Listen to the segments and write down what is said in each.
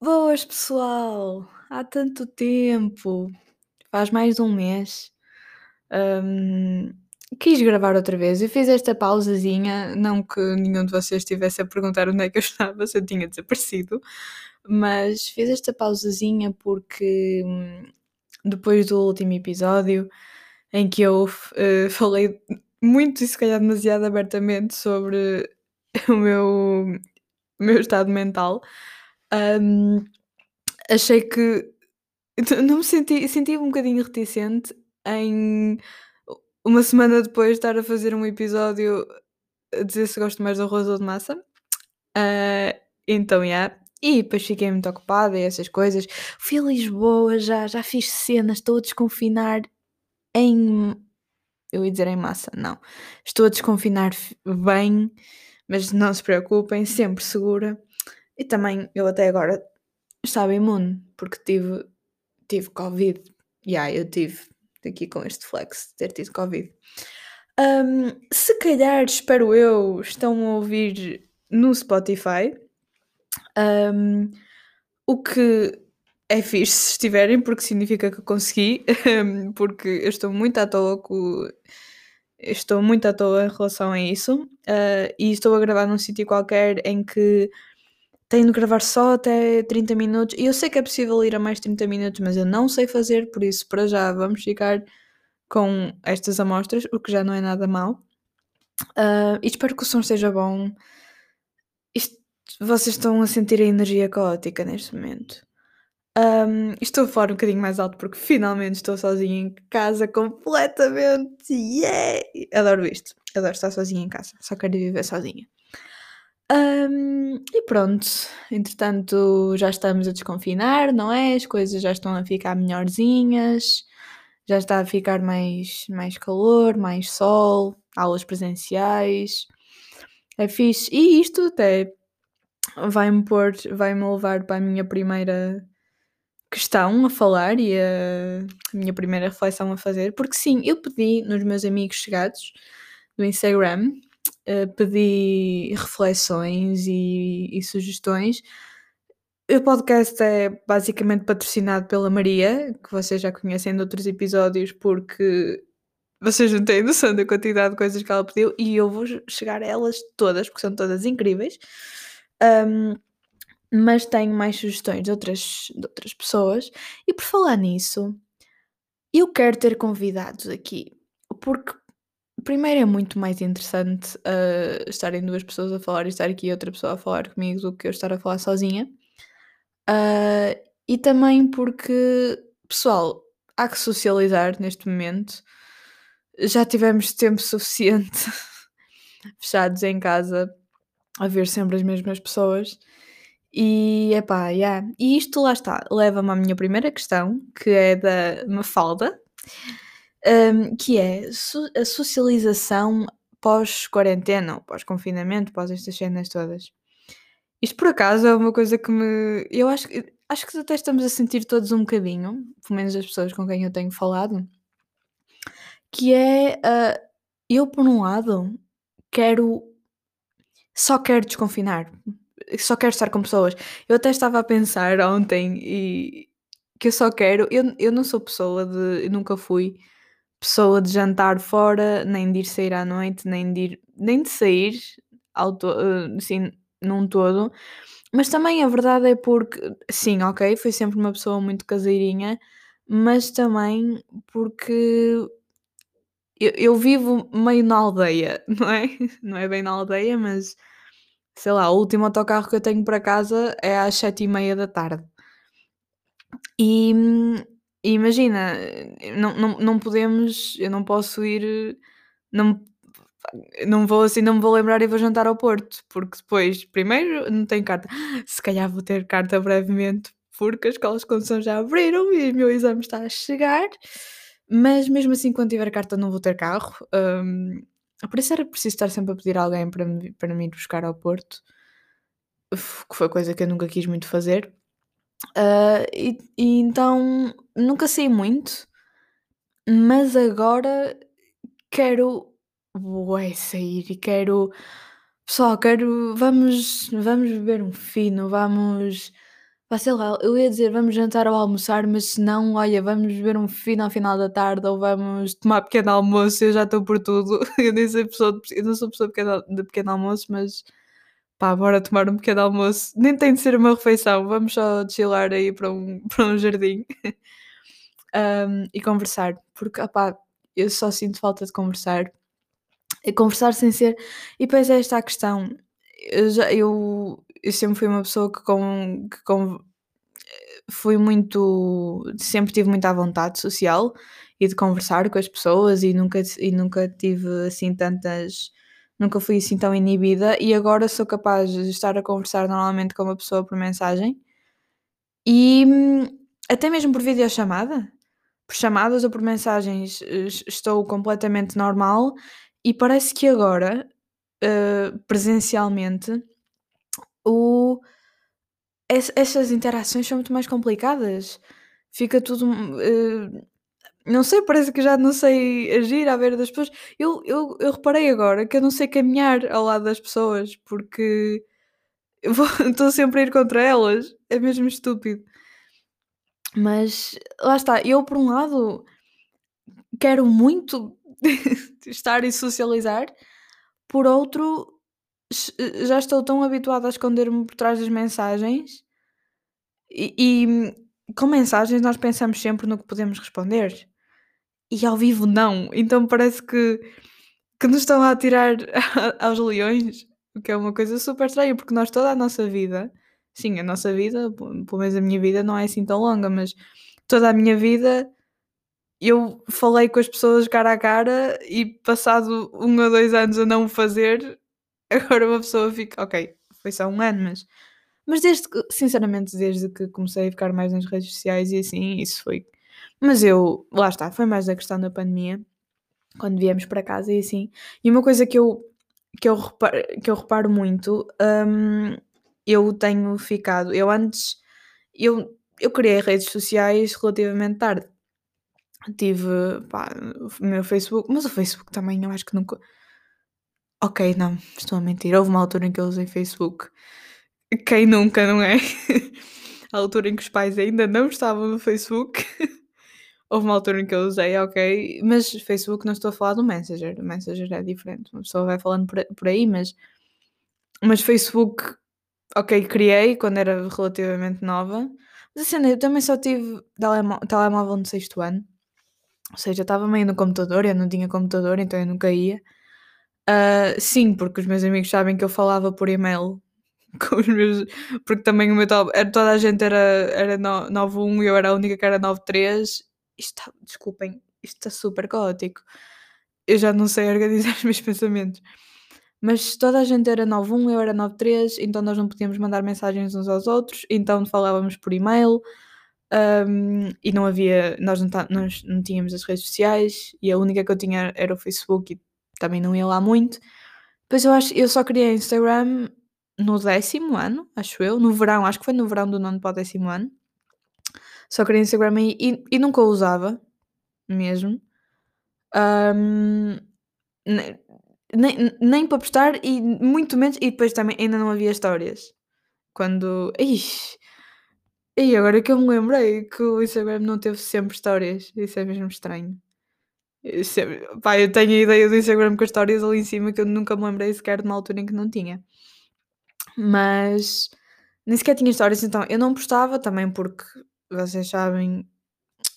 Boas, pessoal! Há tanto tempo! Faz mais de um mês. Hum, quis gravar outra vez. Eu fiz esta pausazinha, não que nenhum de vocês estivesse a perguntar onde é que eu estava, se eu tinha desaparecido, mas fiz esta pausazinha porque hum, depois do último episódio, em que eu uh, falei muito e se calhar demasiado abertamente sobre o meu, o meu estado mental, um, achei que não me senti, senti um bocadinho reticente em uma semana depois estar a fazer um episódio a dizer se gosto mais de arroz ou de massa. Uh, então, yeah. E depois fiquei muito ocupada e essas coisas. Fui a Lisboa, já, já fiz cenas, estou a desconfinar em. Eu ia dizer em massa, não. Estou a desconfinar bem, mas não se preocupem, sempre segura. E também eu até agora estava imune, porque tive, tive Covid. E yeah, eu tive aqui com este flex de ter tido Covid. Um, se calhar, espero eu, estão a ouvir no Spotify. Um, o que é fixe se estiverem, porque significa que consegui, porque eu estou muito à toa com. Estou muito à toa em relação a isso. Uh, e estou a gravar num sítio qualquer em que tenho de gravar só até 30 minutos. E eu sei que é possível ir a mais 30 minutos, mas eu não sei fazer, por isso, para já, vamos ficar com estas amostras, o que já não é nada mal. Uh, e espero que o som esteja bom. Isto, vocês estão a sentir a energia caótica neste momento. Um, estou a falar um bocadinho mais alto porque finalmente estou sozinha em casa completamente. Yeah! Adoro isto. Adoro estar sozinha em casa. Só quero viver sozinha. Um, e pronto, entretanto já estamos a desconfinar, não é? As coisas já estão a ficar melhorzinhas, já está a ficar mais, mais calor, mais sol, aulas presenciais. É fixe. E isto até vai-me pôr, vai-me levar para a minha primeira questão a falar e a, a minha primeira reflexão a fazer, porque sim, eu pedi nos meus amigos chegados do Instagram pedi reflexões e, e, sugestões. O podcast é basicamente patrocinado pela Maria, que vocês já conhecem de outros episódios, porque vocês não têm noção da quantidade de coisas que ela pediu e eu vou chegar a elas todas, porque são todas incríveis. Um, mas tenho mais sugestões de outras, de outras pessoas. E por falar nisso, eu quero ter convidados aqui, porque primeiro é muito mais interessante uh, estarem duas pessoas a falar e estar aqui outra pessoa a falar comigo do que eu estar a falar sozinha. Uh, e também porque, pessoal, há que socializar neste momento. Já tivemos tempo suficiente fechados em casa a ver sempre as mesmas pessoas. E epá, yeah. E isto lá está, leva-me à minha primeira questão, que é da Mafalda um, que é a socialização pós-quarentena, pós-confinamento, pós estas cenas todas. Isto por acaso é uma coisa que me. Eu acho, acho que até estamos a sentir todos um bocadinho, pelo menos as pessoas com quem eu tenho falado, que é. Uh, eu, por um lado, quero. Só quero desconfinar. Só quero estar com pessoas. Eu até estava a pensar ontem e que eu só quero. Eu, eu não sou pessoa de. Eu nunca fui pessoa de jantar fora, nem de ir sair à noite, nem de, ir, nem de sair auto, assim, num todo. Mas também a verdade é porque, sim, ok, fui sempre uma pessoa muito caseirinha, mas também porque eu, eu vivo meio na aldeia, não é? Não é bem na aldeia, mas sei lá, o último autocarro que eu tenho para casa é às sete e meia da tarde. E e imagina, não, não, não podemos, eu não posso ir, não, não vou assim, não me vou lembrar e vou jantar ao Porto, porque depois, primeiro, não tenho carta. Se calhar vou ter carta brevemente, porque as escolas de condução já abriram e o meu exame está a chegar, mas mesmo assim, quando tiver carta, não vou ter carro. Um, por isso era preciso estar sempre a pedir alguém para para me ir buscar ao Porto, que foi coisa que eu nunca quis muito fazer. Uh, e, e então nunca saí muito, mas agora quero ué, sair e quero. Pessoal, quero. Vamos, vamos beber um fino, vamos, Pá, sei lá, eu ia dizer vamos jantar ou almoçar, mas se não, olha, vamos ver um filme ao final da tarde ou vamos tomar pequeno almoço, eu já estou por tudo. Eu nem sei pessoa eu não sou pessoa de pequeno, de pequeno almoço, mas pá, bora tomar um pequeno almoço. Nem tem de ser uma refeição, vamos só chilar aí para um, para um jardim um, e conversar, porque opá, eu só sinto falta de conversar. E conversar sem ser. E depois é esta a questão. Eu, já, eu, eu sempre fui uma pessoa que com, que com fui muito sempre tive muita vontade social e de conversar com as pessoas e nunca e nunca tive assim tantas nunca fui assim tão inibida e agora sou capaz de estar a conversar normalmente com uma pessoa por mensagem e até mesmo por videochamada, por chamadas ou por mensagens estou completamente normal e parece que agora, uh, presencialmente, o essas interações são muito mais complicadas. Fica tudo, uh, não sei, parece que já não sei agir à beira das pessoas. Eu eu eu reparei agora que eu não sei caminhar ao lado das pessoas, porque estou sempre a ir contra elas, é mesmo estúpido. Mas lá está, eu por um lado quero muito estar e socializar, por outro já estou tão habituada a esconder-me por trás das mensagens e, e com mensagens nós pensamos sempre no que podemos responder e ao vivo não. Então parece que, que nos estão a atirar aos leões, o que é uma coisa super estranha, porque nós toda a nossa vida, sim, a nossa vida, pelo menos a minha vida não é assim tão longa, mas toda a minha vida eu falei com as pessoas cara a cara e passado um ou dois anos a não o fazer, agora uma pessoa fica, ok, foi só um ano, mas, mas desde que, sinceramente, desde que comecei a ficar mais nas redes sociais e assim, isso foi. Mas eu, lá está, foi mais a questão da pandemia, quando viemos para casa e assim. E uma coisa que eu, que eu, reparo, que eu reparo muito, hum, eu tenho ficado, eu antes, eu, eu criei redes sociais relativamente tarde. Tive, pá, o meu Facebook, mas o Facebook também eu acho que nunca Ok, não, estou a mentir. Houve uma altura em que eu usei Facebook. Quem nunca, não é? a altura em que os pais ainda não estavam no Facebook. Houve uma altura em que eu usei, ok. Mas Facebook não estou a falar do Messenger. O Messenger é diferente. Uma pessoa vai falando por aí, mas. Mas Facebook, ok, criei quando era relativamente nova. Mas assim, eu também só tive telemóvel no sexto ano. Ou seja, estava meio no computador, eu não tinha computador, então eu nunca ia. Uh, sim, porque os meus amigos sabem que eu falava por e-mail com os meus. Porque também o meu top. Era, toda a gente era, era 9.1 e eu era a única que era 9.3. Está. Desculpem, isto está super caótico. Eu já não sei organizar os meus pensamentos. Mas toda a gente era 9.1, eu era 9.3, então nós não podíamos mandar mensagens uns aos outros, então falávamos por e-mail. Um, e não havia, nós não, nós não tínhamos as redes sociais e a única que eu tinha era o Facebook e também não ia lá muito. Depois eu acho, eu só criei Instagram no décimo ano, acho eu, no verão, acho que foi no verão do nono para o décimo ano. Só criei Instagram aí e, e nunca o usava, mesmo. Um, nem, nem, nem para postar e muito menos. E depois também ainda não havia histórias. Quando. E agora que eu me lembrei que o Instagram não teve sempre histórias. Isso é mesmo estranho. Sempre, pá, eu tenho a ideia do Instagram com as histórias ali em cima que eu nunca me lembrei sequer de uma altura em que não tinha. Mas nem sequer tinha histórias, então eu não postava também porque vocês sabem,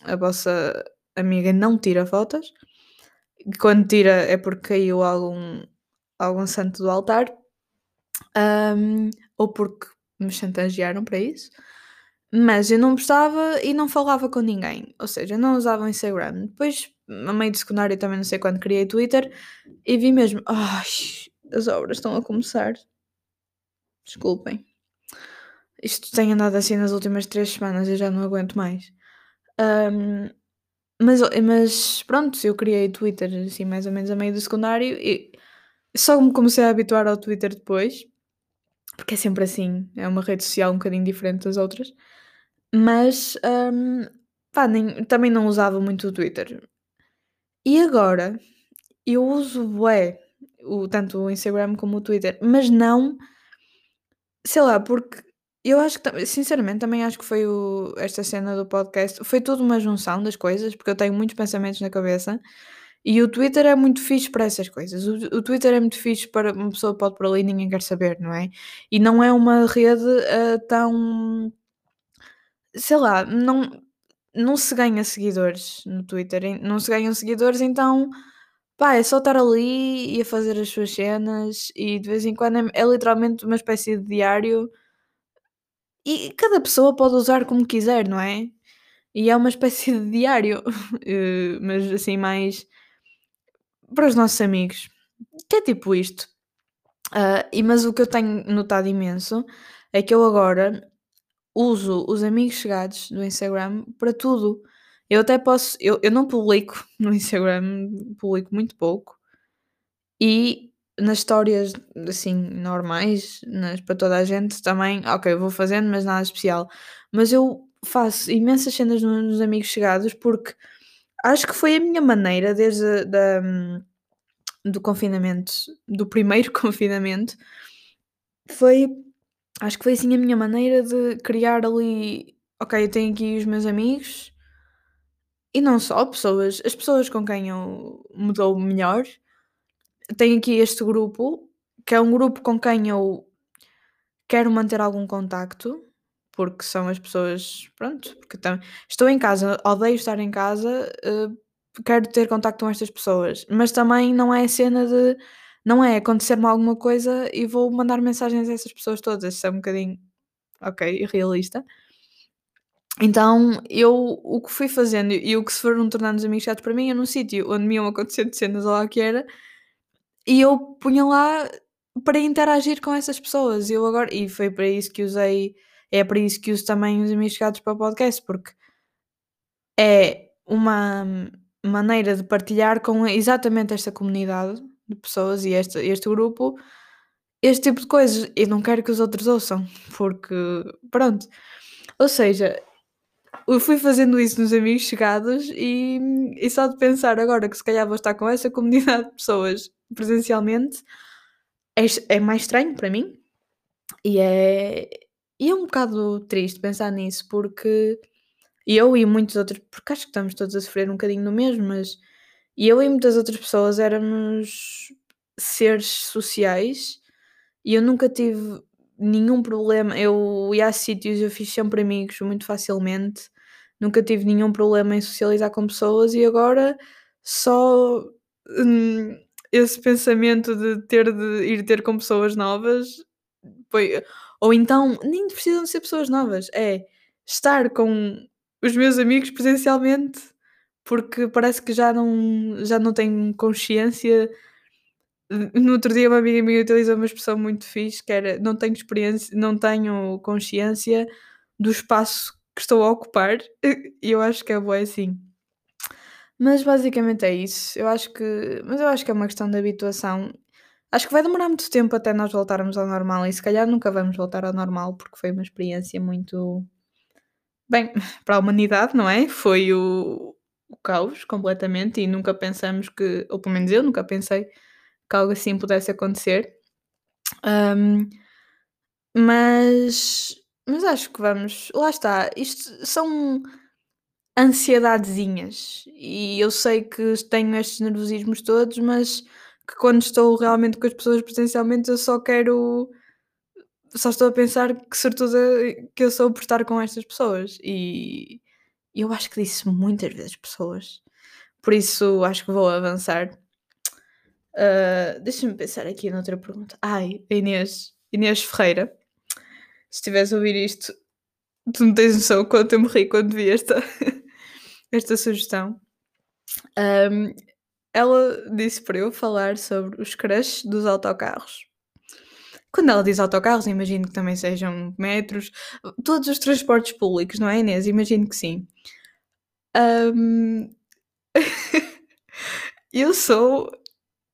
a vossa amiga não tira fotos. Quando tira é porque caiu algum, algum santo do altar. Um, ou porque me chantagearam para isso. Mas eu não postava e não falava com ninguém. Ou seja, não usava o Instagram. Depois a meio de secundário também não sei quando criei Twitter e vi mesmo, ai, as obras estão a começar. Desculpem. Isto tem andado assim nas últimas três semanas, eu já não aguento mais. Um, mas, mas pronto, eu criei Twitter assim mais ou menos a meio do secundário e só me comecei a habituar ao Twitter depois, porque é sempre assim, é uma rede social um bocadinho diferente das outras. Mas um, pá, nem, também não usava muito o Twitter. E agora, eu uso bué, o tanto o Instagram como o Twitter, mas não sei lá, porque Eu acho que sinceramente também acho que foi o esta cena do podcast foi tudo uma junção das coisas, porque eu tenho muitos pensamentos na cabeça, e o Twitter é muito fixe para essas coisas. O o Twitter é muito fixe para uma pessoa pode por ali e ninguém quer saber, não é? E não é uma rede, hã, tão sei lá, não não se ganha seguidores no Twitter, não se ganham seguidores, então, pá, é só estar ali e a fazer as suas cenas e de vez em quando é é literalmente uma espécie de diário e cada pessoa pode usar como quiser, não é? E é uma espécie de diário, eh, mas assim mais para os nossos amigos, que é tipo isto. Ah, e mas o que eu tenho notado imenso é que eu agora uso os amigos chegados do Instagram para tudo. Eu até posso eu eu não publico no Instagram, publico muito pouco, e nas histórias, assim, normais, nas para toda a gente também, ok, vou fazendo, mas nada especial. Mas eu faço imensas cenas no nos amigos chegados, porque acho que foi a minha maneira desde da do confinamento, do primeiro confinamento, foi acho que foi assim a minha maneira de criar ali, ok, eu tenho aqui os meus amigos, e não só pessoas, as pessoas com quem eu me dou melhor, tenho aqui este grupo, que é um grupo com quem eu quero manter algum contacto, porque são as pessoas, pronto, porque tam estou em casa, odeio estar em casa, eh, quero ter contacto com estas pessoas, mas também não é a cena de não é acontecer-me alguma coisa e vou mandar mensagens a essas pessoas todas, isso é um bocadinho, ok, irrealista. Então eu o que fui fazendo e o que se foram tornando os amigos chatos para mim, é num sítio onde me iam acontecendo cenas ou lá que era, e eu punha lá para interagir com essas pessoas. Eu agora e foi para isso que usei é para isso que uso também os amigos chegados para o podcast, porque é uma maneira de partilhar com exatamente esta comunidade de pessoas e este este grupo, este tipo de coisas. Eu não quero que os outros ouçam, porque pronto. Ou seja, eu fui fazendo isso nos amigos chegados e e só de pensar agora que se calhar vou estar com essa comunidade de pessoas presencialmente, é é mais estranho para mim, e é e é um bocado triste pensar nisso, porque eu e muitos outros porque acho que estamos todos a sofrer um bocadinho do mesmo, mas eu e muitas outras pessoas éramos seres sociais e eu nunca tive nenhum problema. Eu ia a sítios, eu fiz sempre amigos muito facilmente, nunca tive nenhum problema em socializar com pessoas e agora só, hum, esse pensamento de ter de ir ter com pessoas novas foi ou então nem precisam ser pessoas novas, é estar com os meus amigos presencialmente, porque parece que já não já não tenho consciência no outro dia uma amiga minha utilizou uma expressão muito fixe que era: "Não tenho experiência não tenho consciência do espaço que estou a ocupar", e eu acho que é bué assim. Mas basicamente é isso, eu acho que mas eu acho que é uma questão de habituação. Acho que vai demorar muito tempo até nós voltarmos ao normal e se calhar nunca vamos voltar ao normal, porque foi uma experiência muito bem, para a humanidade, não é? Foi o o caos completamente e nunca pensamos que ou pelo menos eu nunca pensei que algo assim pudesse acontecer. Hum, mas mas acho que vamos lá está, isto são ansiedadezinhas e eu sei que tenho estes nervosismos todos, mas que quando estou realmente com as pessoas presencialmente eu só quero só estou a pensar que sortuda que eu sou por estar com estas pessoas e eu acho que disse muitas vezes pessoas, por isso acho que vou avançar. Uh, Deixa-me pensar aqui noutra pergunta. Ai, Inês, Inês Ferreira, se estiveres a ouvir isto, tu não tens noção quanto eu me ri quando vi esta, esta sugestão. Um, ela disse para eu falar sobre os crushes dos autocarros. Quando ela diz autocarros, imagino que também sejam metros, todos os transportes públicos, não é, Inês? Imagino que sim. Um, eu sou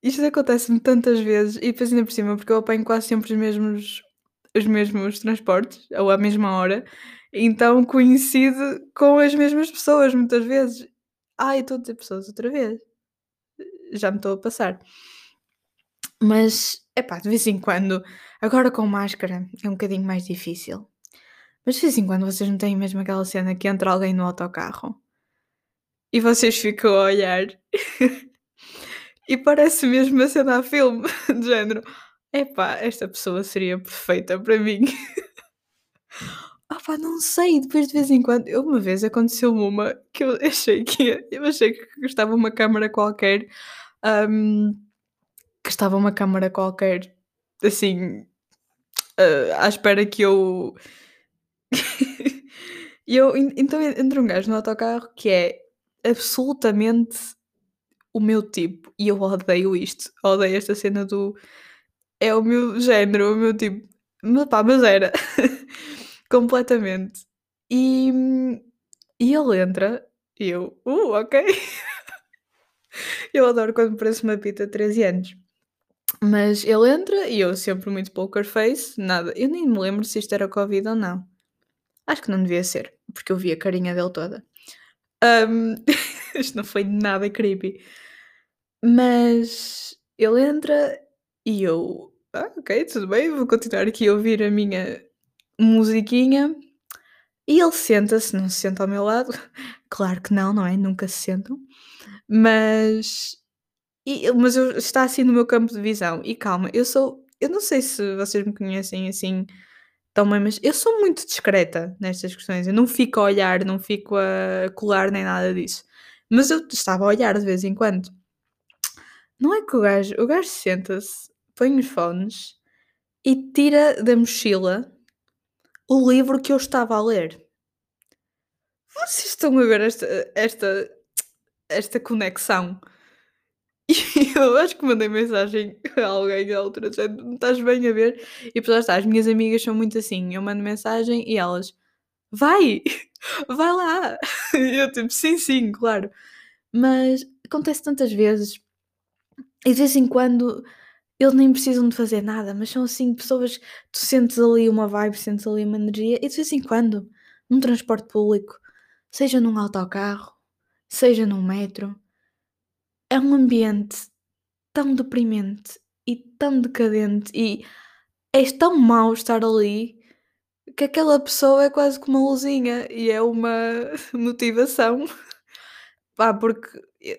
isto acontece-me tantas vezes e depois ainda por cima, porque eu apanho quase sempre os mesmos os mesmos transportes, ou à mesma hora, então coincide com as mesmas pessoas muitas vezes. Ai, estou a dizer pessoas outra vez. Já me estou a passar. Mas, epá, de vez em quando, agora com máscara é um bocadinho mais difícil. Mas de vez em quando vocês não têm mesmo aquela cena que entra alguém no autocarro e vocês ficam a olhar e parece mesmo a cena a filme, de género. Epá, esta pessoa seria perfeita para mim. Opá, não sei, depois de vez em quando. Eu, uma vez aconteceu-me uma que eu achei que ia, eu achei que estava uma câmara qualquer. hum, que estava uma câmara qualquer assim ah, à espera que eu. E eu en- então entra um gajo no autocarro que é absolutamente o meu tipo. E eu odeio isto. Odeio esta cena do. É o meu género, o meu tipo. Mas pá, mas era. Completamente. E, e ele entra e eu, uh, ok. eu adoro quando parece uma pita de 13 anos. Mas ele entra e eu sempre muito poker face, nada. Eu nem me lembro se isto era Covid ou não. Acho que não devia ser, porque eu vi a carinha dele toda. Ahm, isto não foi nada creepy. Mas ele entra e eu, ah, ok, tudo bem, vou continuar aqui a ouvir a minha musiquinha. E ele senta-se, não se senta ao meu lado. Claro que não, não é? Nunca se sentam. Mas, e- mas eu, está assim no meu campo de visão. E calma, eu sou. Eu não sei se vocês me conhecem assim tão bem, mas eu sou muito discreta nestas questões. Eu não fico a olhar, não fico a colar nem nada disso. Mas eu estava a olhar de vez em quando. Não é que o gajo, o gajo senta-se, põe os fones e tira da mochila o livro que eu estava a ler. Vocês estão a ver esta, esta, esta conexão? E eu acho que mandei mensagem a alguém à altura, dizendo, não estás bem a ver? E lá está, as minhas amigas são muito assim, eu mando mensagem e elas, vai, vai lá. E eu tipo, sim, sim, claro. Mas acontece tantas vezes, e de vez em quando eles nem precisam de fazer nada, mas são assim pessoas, tu sentes ali uma vibe, sentes ali uma energia, e de vez em quando, num transporte público, seja num autocarro, seja num metro, é um ambiente tão deprimente e tão decadente e é tão mau estar ali que aquela pessoa é quase como uma luzinha e é uma motivação. Pá, porque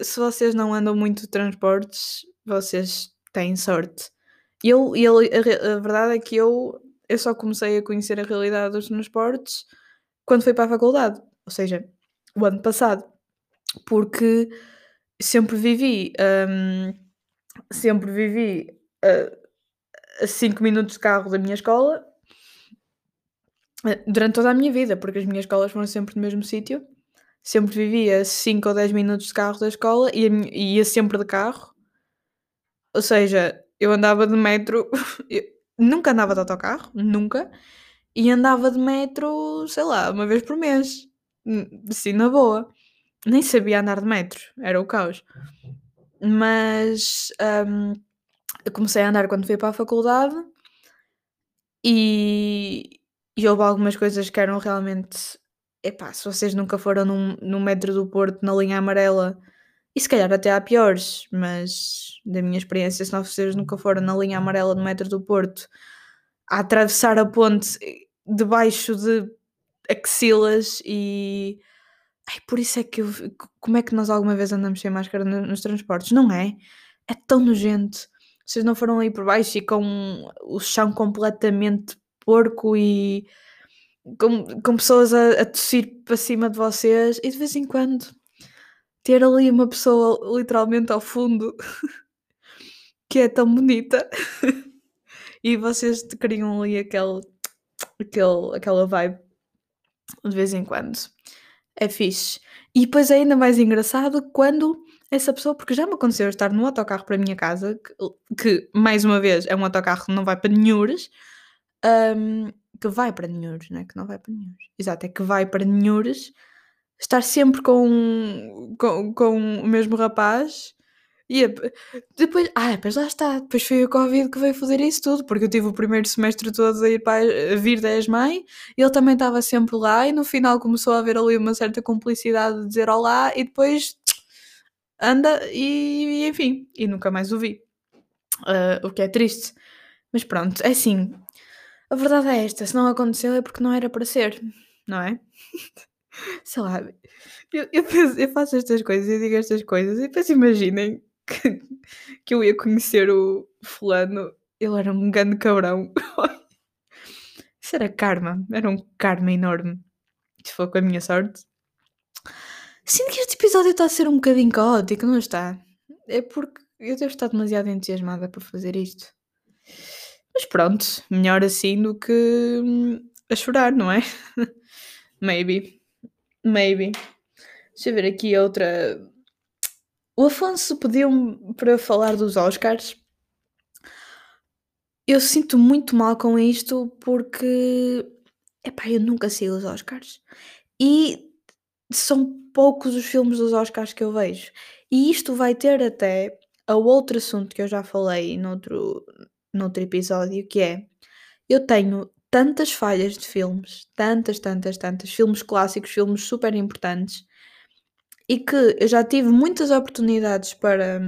se vocês não andam muito de transportes, vocês têm sorte. Eu, e ele- a, a verdade é que eu, eu só comecei a conhecer a realidade dos transportes quando fui para a faculdade, ou seja, o ano passado, porque sempre vivi, hum, sempre vivi a 5 minutos de carro da minha escola eh, durante toda a minha vida, porque as minhas escolas foram sempre no mesmo sítio. Sempre vivia 5 ou 10 minutos de carro da escola e ia sempre de carro. Ou seja, eu andava de metro, nunca andava de autocarro, nunca, e andava de metro, sei lá, uma vez por mês, assim, na boa. Nem sabia andar de metro, era o caos. Mas hum, eu comecei a andar quando fui para a faculdade e, e houve algumas coisas que eram realmente. Epá, se vocês nunca foram num, num metro do Porto na linha amarela, e se calhar até há piores, mas da minha experiência, se vocês nunca foram na linha amarela do metro do Porto, a atravessar a ponte debaixo de axilas e. Ai, por isso é que eu. Como é que nós alguma vez andamos sem máscara no- nos transportes? Não é? É tão nojento. Vocês não foram aí por baixo e com o chão completamente porco e com, com pessoas a, a tossir para cima de vocês e de vez em quando ter ali uma pessoa literalmente ao fundo que é tão bonita e vocês criam ali aquele, aquele, aquela vibe de vez em quando. É fixe. E depois é ainda mais engraçado quando essa pessoa, porque já me aconteceu estar num autocarro para a minha casa, que, que, mais uma vez é um autocarro que não vai para Ninhures, hum, que vai para Ninhures, não é que não vai para Ninhures. Exato, é que vai para Ninhures, estar sempre com, com, com o mesmo rapaz e depois, ah, depois lá está, depois foi o Covid que veio fazer isso tudo, porque eu tive o primeiro semestre todo a, ir para, a vir da ESMAI, ele também estava sempre lá e no final começou a haver ali uma certa cumplicidade de dizer olá e depois anda e, e enfim, e nunca mais o vi. Ah, o que é triste. Mas pronto, é assim, a verdade é esta, se não aconteceu é porque não era para ser, não é? Sei lá, eu, eu, penso, eu faço estas coisas e digo estas coisas e depois imaginem que, que eu ia conhecer o fulano, ele era um grande cabrão. Isso era karma, era um karma enorme. Se for com a minha sorte. Sinto que este episódio está a ser um bocadinho caótico, não está? É porque eu devo estar demasiado entusiasmada para fazer isto. Mas pronto, melhor assim do que hum, a chorar, não é? Maybe. Maybe. Deixa eu ver aqui outra. O Afonso pediu-me para falar dos Oscars. Eu sinto muito mal com isto porque. Epá, eu nunca sigo os Oscars. E são poucos os filmes dos Oscars que eu vejo. E isto vai ter até a outro assunto que eu já falei noutro, noutro episódio, que é eu tenho tantas falhas de filmes, tantas, tantas, tantas, filmes clássicos, filmes super importantes, e que eu já tive muitas oportunidades para,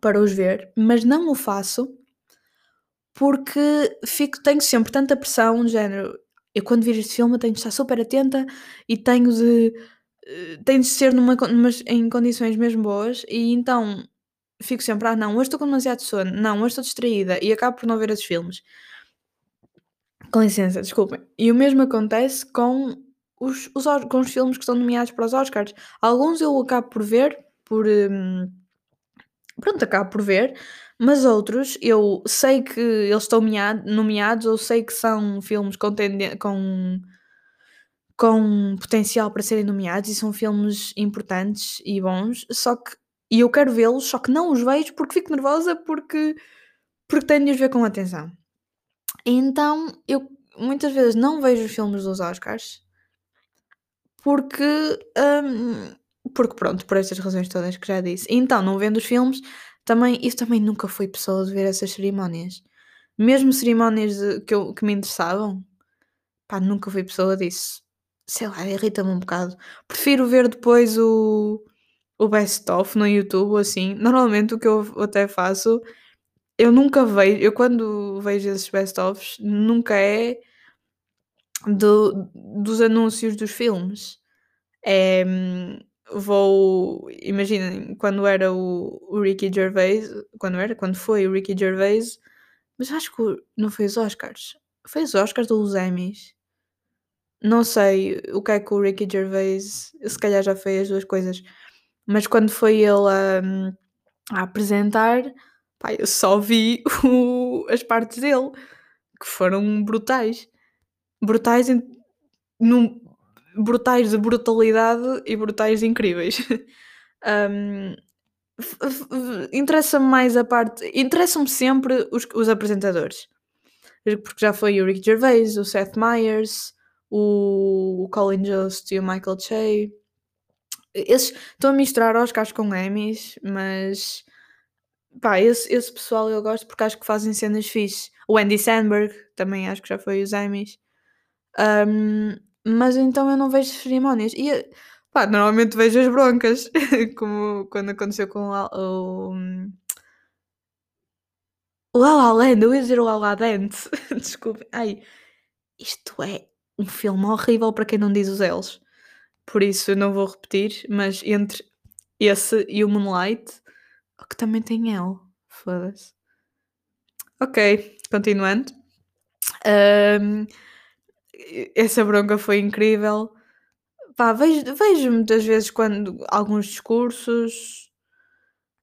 para os ver, mas não o faço porque fico, tenho sempre tanta pressão, no género, eu quando vir este filme tenho de estar super atenta e tenho de, eh, tenho de ser numa, em condições mesmo boas, e então fico sempre, ah não, hoje estou com demasiado sono, não, hoje estou distraída e acabo por não ver esses filmes. Com licença, desculpem. E o mesmo acontece com os, os, com os filmes que estão nomeados para os Oscars. Alguns eu acabo por ver, por. Hum, pronto, acabo por ver, mas outros eu sei que eles estão nomeados, ou sei que são filmes com, com, com potencial para serem nomeados e são filmes importantes e bons, só que e eu quero vê-los, só que não os vejo porque fico nervosa porque, porque tenho de os ver com atenção. Então eu muitas vezes não vejo os filmes dos Oscars porque, hum, porque pronto, por estas razões todas que já disse. Então, não vendo os filmes, também, isso também nunca fui pessoa de ver essas cerimónias. Mesmo cerimónias de, que, eu, que me interessavam, pá, nunca fui pessoa disso. Sei lá, irrita-me um bocado. Prefiro ver depois o o best-of no YouTube, assim. Normalmente o que eu até faço, eu nunca vejo, eu quando vejo esses best-ofs, nunca é do, dos anúncios dos filmes. É, vou, imaginem, quando era o, o Ricky Gervais, quando era, quando foi o Ricky Gervais, mas acho que não foi os Oscars. Foi os Oscars ou os Emmys? Não sei o que é que o Ricky Gervais, se calhar já foi as duas coisas mas quando foi ele a, a apresentar, pá, eu só vi o, as partes dele que foram brutais. Brutais, em, num, brutais de brutalidade e brutais incríveis. um, interessa-me mais a parte. Interessam-me sempre os, os apresentadores. Porque já foi o Rick Gervais, o Seth Meyers, o Colin Jost e o Michael Che. Esses estão a misturar Oscars com Emmys, mas pá, esse, esse pessoal eu gosto porque acho que fazem cenas fixe. O Andy Sandberg também acho que já foi os Emmys. Um, mas então eu não vejo cerimónias. E pá, normalmente vejo as broncas, como quando aconteceu com o. O La La Land, eu ia dizer o La La Dance. Desculpem. Ai, isto é um filme horrível para quem não diz os L's por isso eu não vou repetir, mas entre esse e o Moonlight, que também tem L, foda-se. Ok, continuando. Um, essa bronca foi incrível. Pá, vejo, vejo muitas vezes quando alguns discursos,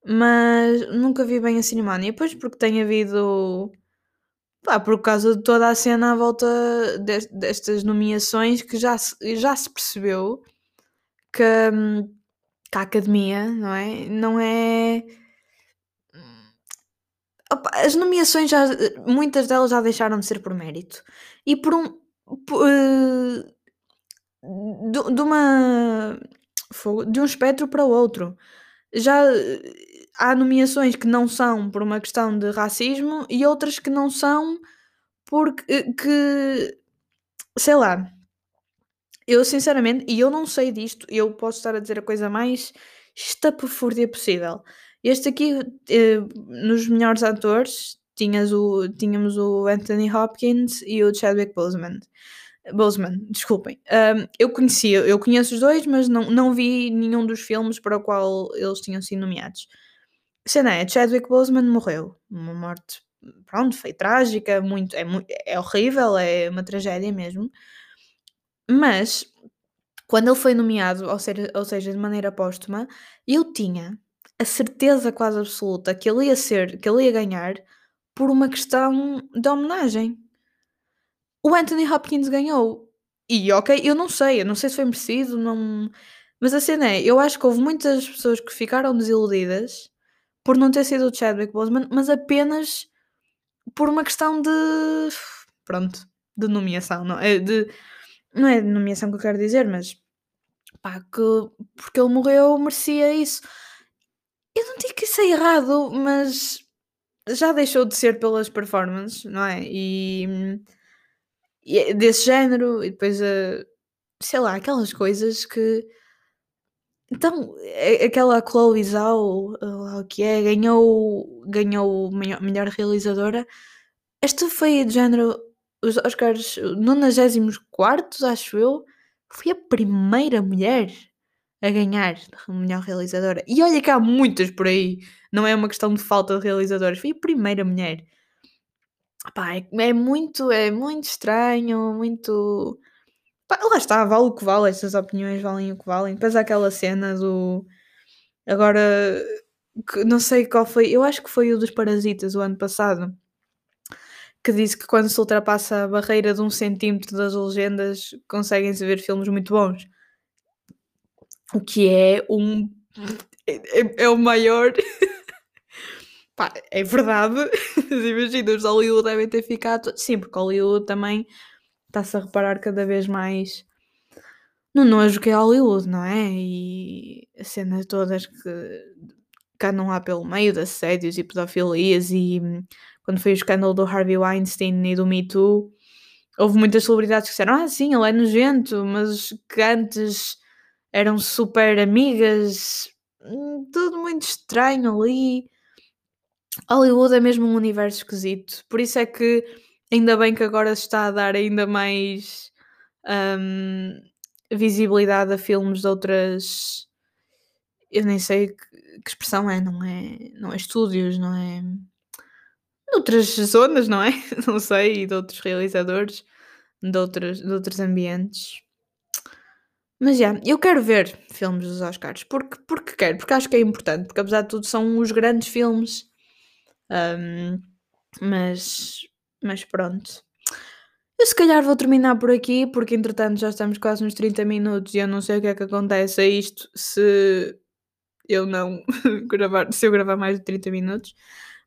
mas nunca vi bem a cerimónia. Depois porque tem havido pá, por causa de toda a cena à volta destas nomeações que já já se percebeu que, que a academia, não é? Não é. Opa, as nomeações já. Muitas delas já deixaram de ser por mérito. E por um. Por, uh, de, de, uma. De um espectro para o outro. Já há nomeações que não são por uma questão de racismo e outras que não são porque eh, que sei lá eu sinceramente, e eu não sei disto, eu posso estar a dizer a coisa mais estapafúrdia possível. Este aqui, eh, nos melhores atores, tinhas o, tínhamos o Anthony Hopkins e o Chadwick Boseman. Boseman, desculpem. Um, eu conhecia, eu conheço os dois, mas não, não vi nenhum dos filmes para o qual eles tinham sido nomeados. Cena é, Chadwick Boseman morreu. Uma morte, pronto, foi trágica, muito, é, é horrível, é uma tragédia mesmo. Mas, quando ele foi nomeado, ou seja, ou seja, de maneira póstuma, eu tinha a certeza quase absoluta que ele ia ser, que ele ia ganhar por uma questão de homenagem. O Anthony Hopkins ganhou. E ok, eu não sei, eu não sei se foi merecido, não. Mas a cena é, eu acho que houve muitas pessoas que ficaram desiludidas por não ter sido o Chadwick Boseman, mas apenas por uma questão de. Pronto, de nomeação, não é? De, não é nomeação que eu quero dizer, mas pá, que porque ele morreu merecia isso. Eu não digo que isso é errado, mas já deixou de ser pelas performances, não é? E, e é desse género, e depois, uh, sei lá, aquelas coisas que. Então, aquela Chloe Zhao, lá o que é, ganhou, ganhou melhor, melhor realizadora. Esta foi de género, os Oscars 94, acho eu, foi a primeira mulher a ganhar melhor realizadora. E olha que há muitas por aí, não é uma questão de falta de realizadoras, foi a primeira mulher. Pá, é, é muito, é muito estranho, muito. Pá, lá está, vale o que vale, essas opiniões valem o que valem. Depois há aquela cena do. Agora, que, não sei qual foi, eu acho que foi o dos Parasitas o ano passado, que disse que quando se ultrapassa a barreira de um centímetro das legendas conseguem-se ver filmes muito bons o que é um. É, é o maior. Pá, é verdade. Imagina, os Hollywood devem ter ficado. Sim, porque Hollywood também está-se a reparar cada vez mais no nojo que é Hollywood, não é? E as cenas todas que, que andam lá pelo meio de assédios e pedofilias e quando foi o escândalo do Harvey Weinstein e do Me Too, houve muitas celebridades que disseram, ah sim, ele é nojento, mas que antes eram super amigas, hum, tudo muito estranho ali. Hollywood é mesmo um universo esquisito, por isso é que ainda bem que agora se está a dar ainda mais um, visibilidade a filmes de outras. Eu nem sei que, que, expressão é, não é? Não é estúdios, não é? Outras zonas, não é? Não sei, de outros realizadores, de outros, de outros ambientes. Mas já, eu quero ver filmes dos Oscars, porque, porque quero, porque acho que é importante, porque apesar de tudo são os grandes filmes. Um, mas, mas pronto. Eu se calhar vou terminar por aqui, porque entretanto já estamos quase nos 30 minutos e eu não sei o que é que acontece a isto se eu não gravar, se eu gravar mais de 30 minutos.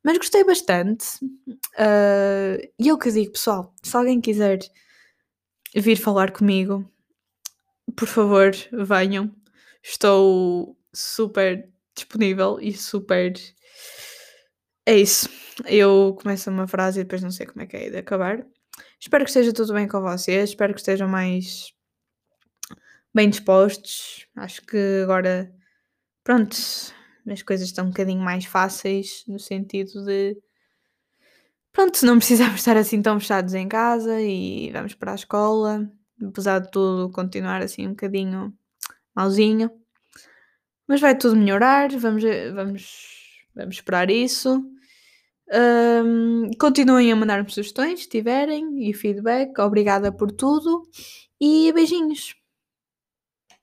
Mas gostei bastante. Uh, e eu que digo, pessoal, se alguém quiser vir falar comigo, por favor, venham. Estou super disponível e super. É isso. Eu começo uma frase e depois não sei como é que é de acabar. Espero que esteja tudo bem com vocês. Espero que estejam mais bem dispostos. Acho que agora, pronto, as coisas estão um bocadinho mais fáceis no sentido de. Pronto, não precisamos estar assim tão fechados em casa e vamos para a escola apesar de tudo continuar assim um bocadinho malzinho. Mas vai tudo melhorar, vamos, vamos, vamos esperar isso. Um, continuem a mandar-me sugestões se tiverem e feedback. Obrigada por tudo e beijinhos.